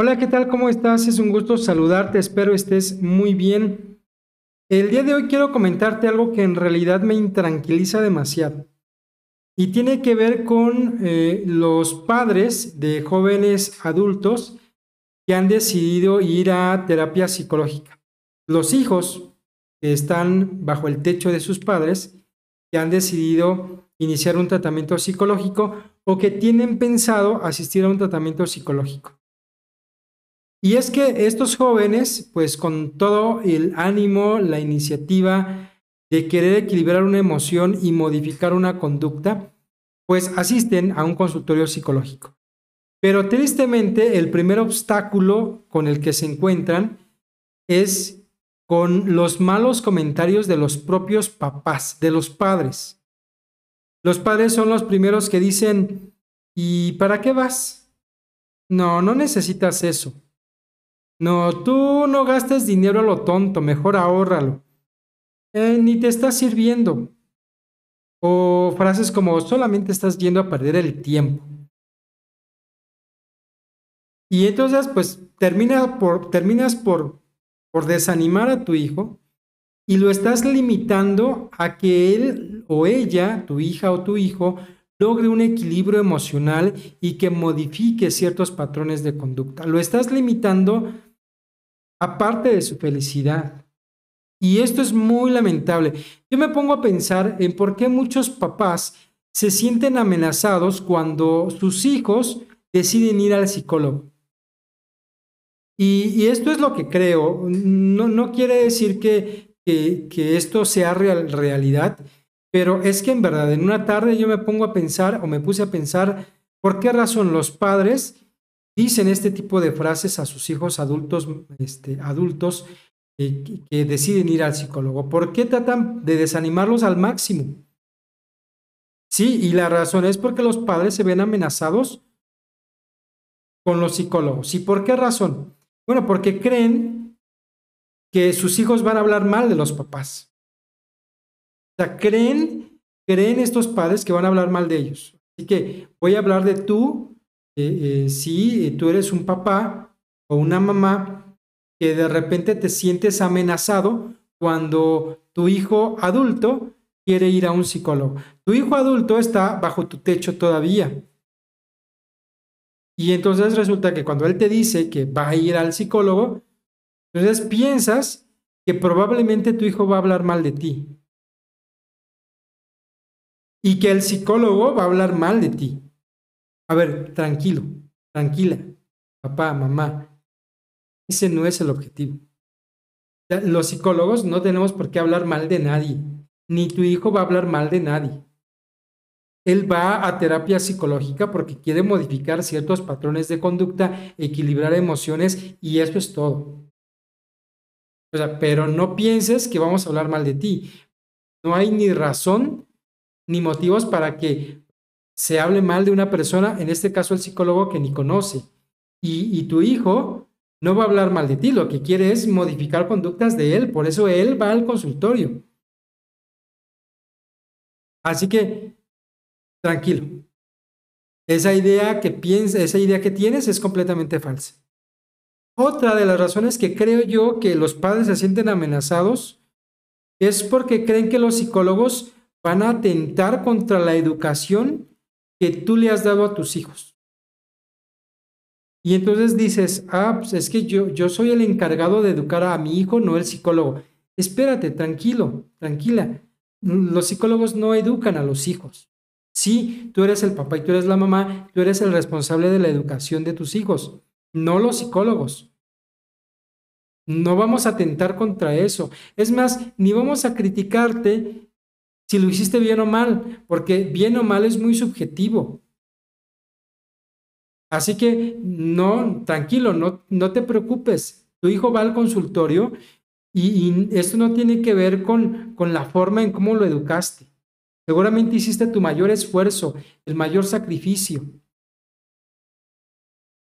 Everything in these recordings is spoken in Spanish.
Hola, ¿qué tal? ¿Cómo estás? Es un gusto saludarte, espero estés muy bien. El día de hoy quiero comentarte algo que en realidad me intranquiliza demasiado y tiene que ver con eh, los padres de jóvenes adultos que han decidido ir a terapia psicológica. Los hijos que están bajo el techo de sus padres que han decidido iniciar un tratamiento psicológico o que tienen pensado asistir a un tratamiento psicológico. Y es que estos jóvenes, pues con todo el ánimo, la iniciativa de querer equilibrar una emoción y modificar una conducta, pues asisten a un consultorio psicológico. Pero tristemente el primer obstáculo con el que se encuentran es con los malos comentarios de los propios papás, de los padres. Los padres son los primeros que dicen, ¿y para qué vas? No, no necesitas eso. No, tú no gastes dinero a lo tonto, mejor ahórralo. Eh, ni te estás sirviendo. O frases como solamente estás yendo a perder el tiempo. Y entonces, pues, por, terminas por, por desanimar a tu hijo y lo estás limitando a que él o ella, tu hija o tu hijo, logre un equilibrio emocional y que modifique ciertos patrones de conducta. Lo estás limitando aparte de su felicidad. Y esto es muy lamentable. Yo me pongo a pensar en por qué muchos papás se sienten amenazados cuando sus hijos deciden ir al psicólogo. Y, esto es lo que creo. No, no quiere decir que, que, esto sea real, realidad, pero es que en verdad, en una tarde yo me pongo a pensar o me puse a pensar por qué razón los padres dicen este tipo de frases a sus hijos adultos, este, adultos eh, que, deciden ir al psicólogo? ¿Por qué tratan de desanimarlos al máximo? Sí, y la razón es porque los padres se ven amenazados con los psicólogos. ¿Y por qué razón? Bueno, porque creen que sus hijos van a hablar mal de los papás. O sea, creen, creen estos padres que van a hablar mal de ellos. Así que voy a hablar de tú eh, eh, si tú eres un papá o una mamá que de repente te sientes amenazado cuando tu hijo adulto quiere ir a un psicólogo. Tu hijo adulto está bajo tu techo todavía. Y entonces resulta que cuando él te dice que va a ir al psicólogo, entonces piensas que probablemente tu hijo va a hablar mal de ti. Y que el psicólogo va a hablar mal de ti. A ver, tranquilo, tranquila, papá, mamá. Ese no es el objetivo. Los psicólogos no tenemos por qué hablar mal de nadie, ni tu hijo va a hablar mal de nadie. Él va a terapia psicológica porque quiere modificar ciertos patrones de conducta, equilibrar emociones y eso es todo. O sea, pero no pienses que vamos a hablar mal de ti. No hay ni razón ni motivos para que se hable mal de una persona, en este caso el psicólogo que ni conoce. Y, tu hijo no va a hablar mal de ti, lo que quiere es modificar conductas de él, por eso él va al consultorio. Así que, tranquilo. Esa idea que piensa, esa idea que tienes es completamente falsa. Otra de las razones que creo yo que los padres se sienten amenazados es porque creen que los psicólogos van a atentar contra la educación que tú le has dado a tus hijos. Y entonces dices, ah, pues es que yo, yo soy el encargado de educar a mi hijo, no el psicólogo. Espérate, tranquilo, tranquila. Los psicólogos no educan a los hijos. Sí, tú eres el papá y tú eres la mamá, tú eres el responsable de la educación de tus hijos, no los psicólogos. No vamos a atentar contra eso. Es más, ni vamos a criticarte si lo hiciste bien o mal, porque bien o mal es muy subjetivo. Así que no, tranquilo, no, no te preocupes. Tu hijo va al consultorio y, esto no tiene que ver con, con la forma en cómo lo educaste. Seguramente hiciste tu mayor esfuerzo, el mayor sacrificio.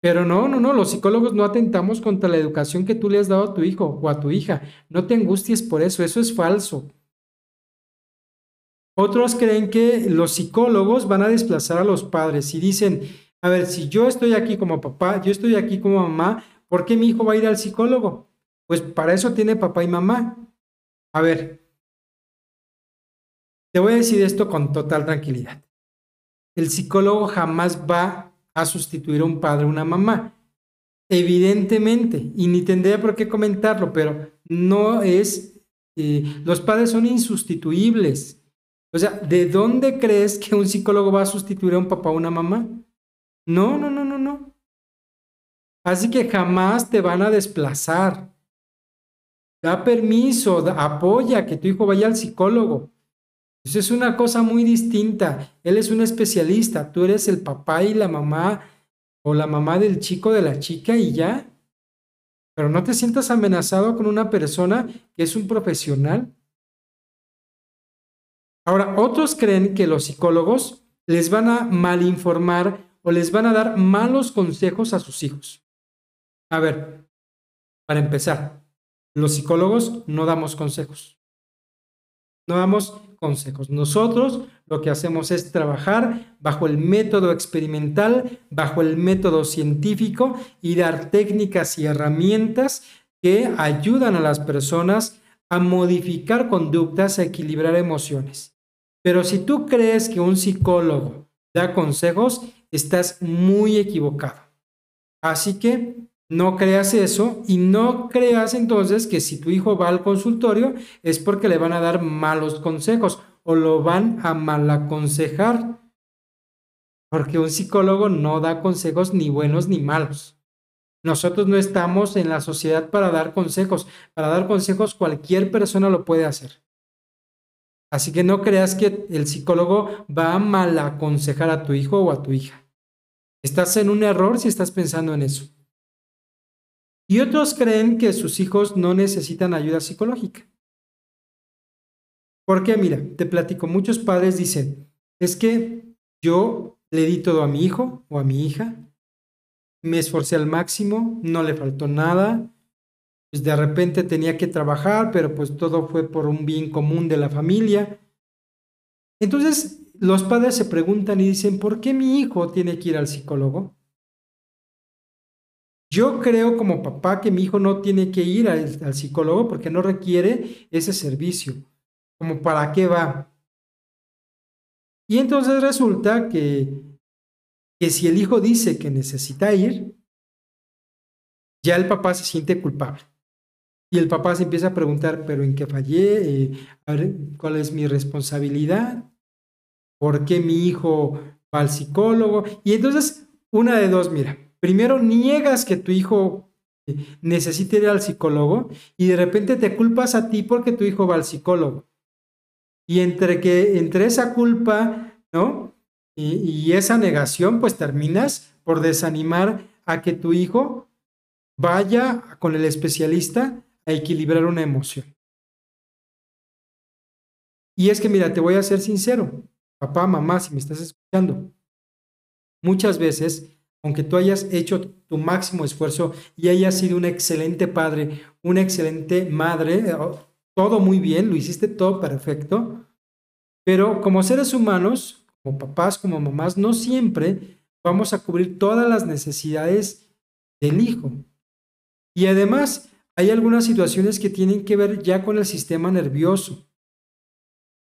Pero no, no, no, los psicólogos no atentamos contra la educación que tú le has dado a tu hijo o a tu hija. No te angusties por eso, eso es falso. Otros creen que los psicólogos van a desplazar a los padres y dicen, A ver, si yo estoy aquí como papá, yo estoy aquí como mamá, ¿por qué mi hijo va a ir al psicólogo? Pues para eso tiene papá y mamá. A ver, te voy a decir esto con total tranquilidad. El psicólogo jamás va a sustituir a un padre o una mamá. Evidentemente, y ni tendría por qué comentarlo, pero no es, eh, los padres son insustituibles. O sea, ¿de dónde crees que un psicólogo va a sustituir a un papá o una mamá? No, no, no, no, no. Así que jamás te van a desplazar. Da permiso, apoya que tu hijo vaya al psicólogo. Eso es una cosa muy distinta. Él es un especialista. Tú eres el papá y la mamá o la mamá del chico de la chica y ya. Pero no te sientas amenazado con una persona que es un profesional. Ahora, otros creen que los psicólogos les van a malinformar o les van a dar malos consejos a sus hijos. A ver, para empezar, los psicólogos no damos consejos. No damos consejos. Nosotros lo que hacemos es trabajar bajo el método experimental, bajo el método científico y dar técnicas y herramientas que ayudan a las personas a modificar conductas, a equilibrar emociones. Pero si tú crees que un psicólogo da consejos, estás muy equivocado. Así que no creas eso y no creas entonces que si tu hijo va al consultorio es porque le van a dar malos consejos o lo van a malaconsejar. Porque un psicólogo no da consejos ni buenos ni malos. Nosotros no estamos en la sociedad para dar consejos. Para dar consejos cualquier persona lo puede hacer. Así que no creas que el psicólogo va a mal aconsejar a tu hijo o a tu hija. Estás en un error si estás pensando en eso. Y otros creen que sus hijos no necesitan ayuda psicológica. Porque mira, te platico, muchos padres dicen, es que yo le di todo a mi hijo o a mi hija, me esforcé al máximo, no le faltó nada, pues de repente tenía que trabajar, pero pues todo fue por un bien común de la familia. Entonces los padres se preguntan y dicen, ¿por qué mi hijo tiene que ir al psicólogo? Yo creo como papá que mi hijo no tiene que ir al, psicólogo porque no requiere ese servicio. ¿Como para qué va? Y entonces resulta que, que si el hijo dice que necesita ir, ya el papá se siente culpable. Y el papá se empieza a preguntar, pero ¿en qué fallé? Eh, ¿Cuál es mi responsabilidad? ¿Por qué mi hijo va al psicólogo? Y entonces, una de dos, mira, primero niegas que tu hijo eh, necesite ir al psicólogo y de repente te culpas a ti porque tu hijo va al psicólogo. Y entre que entre esa culpa, ¿no? Y, y esa negación, pues terminas por desanimar a que tu hijo vaya con el especialista a equilibrar una emoción. Y es que, mira, te voy a ser sincero, papá, mamá, si me estás escuchando, muchas veces, aunque tú hayas hecho tu máximo esfuerzo y hayas sido un excelente padre, una excelente madre, eh, todo muy bien, lo hiciste todo perfecto, pero como seres humanos, como papás, como mamás, no siempre vamos a cubrir todas las necesidades del hijo. Y además, hay algunas situaciones que tienen que ver ya con el sistema nervioso.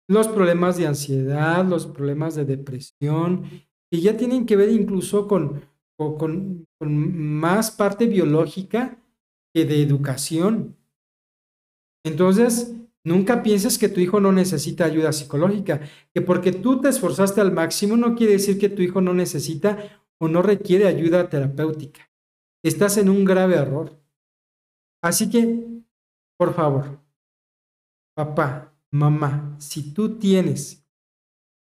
Los problemas de ansiedad, los problemas de depresión, que ya tienen que ver incluso con, con, más parte biológica que de educación. Entonces, nunca pienses que tu hijo no necesita ayuda psicológica, que porque tú te esforzaste al máximo no quiere decir que tu hijo no necesita o no requiere ayuda terapéutica. Estás en un grave error. Así que, por favor, papá, mamá, si tú tienes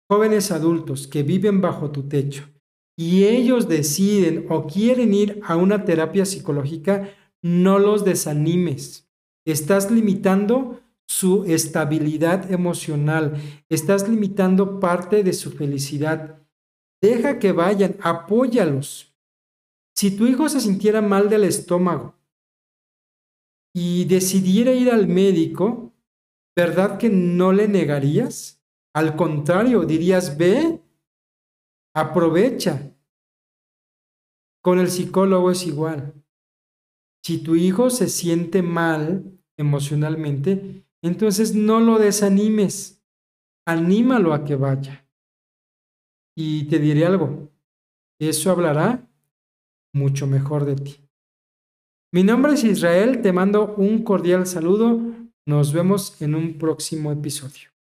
jóvenes adultos que viven bajo tu techo y ellos deciden o quieren ir a una terapia psicológica, no los desanimes. Estás limitando su estabilidad emocional, estás limitando parte de su felicidad. Deja que vayan, apóyalos. Si tu hijo se sintiera mal del estómago, y decidiera ir al médico, ¿verdad que no le negarías? Al contrario, dirías, ve, aprovecha. Con el psicólogo es igual. Si tu hijo se siente mal emocionalmente, entonces no lo desanimes, anímalo a que vaya. Y te diré algo, eso hablará mucho mejor de ti. Mi nombre es Israel, te mando un cordial saludo, nos vemos en un próximo episodio.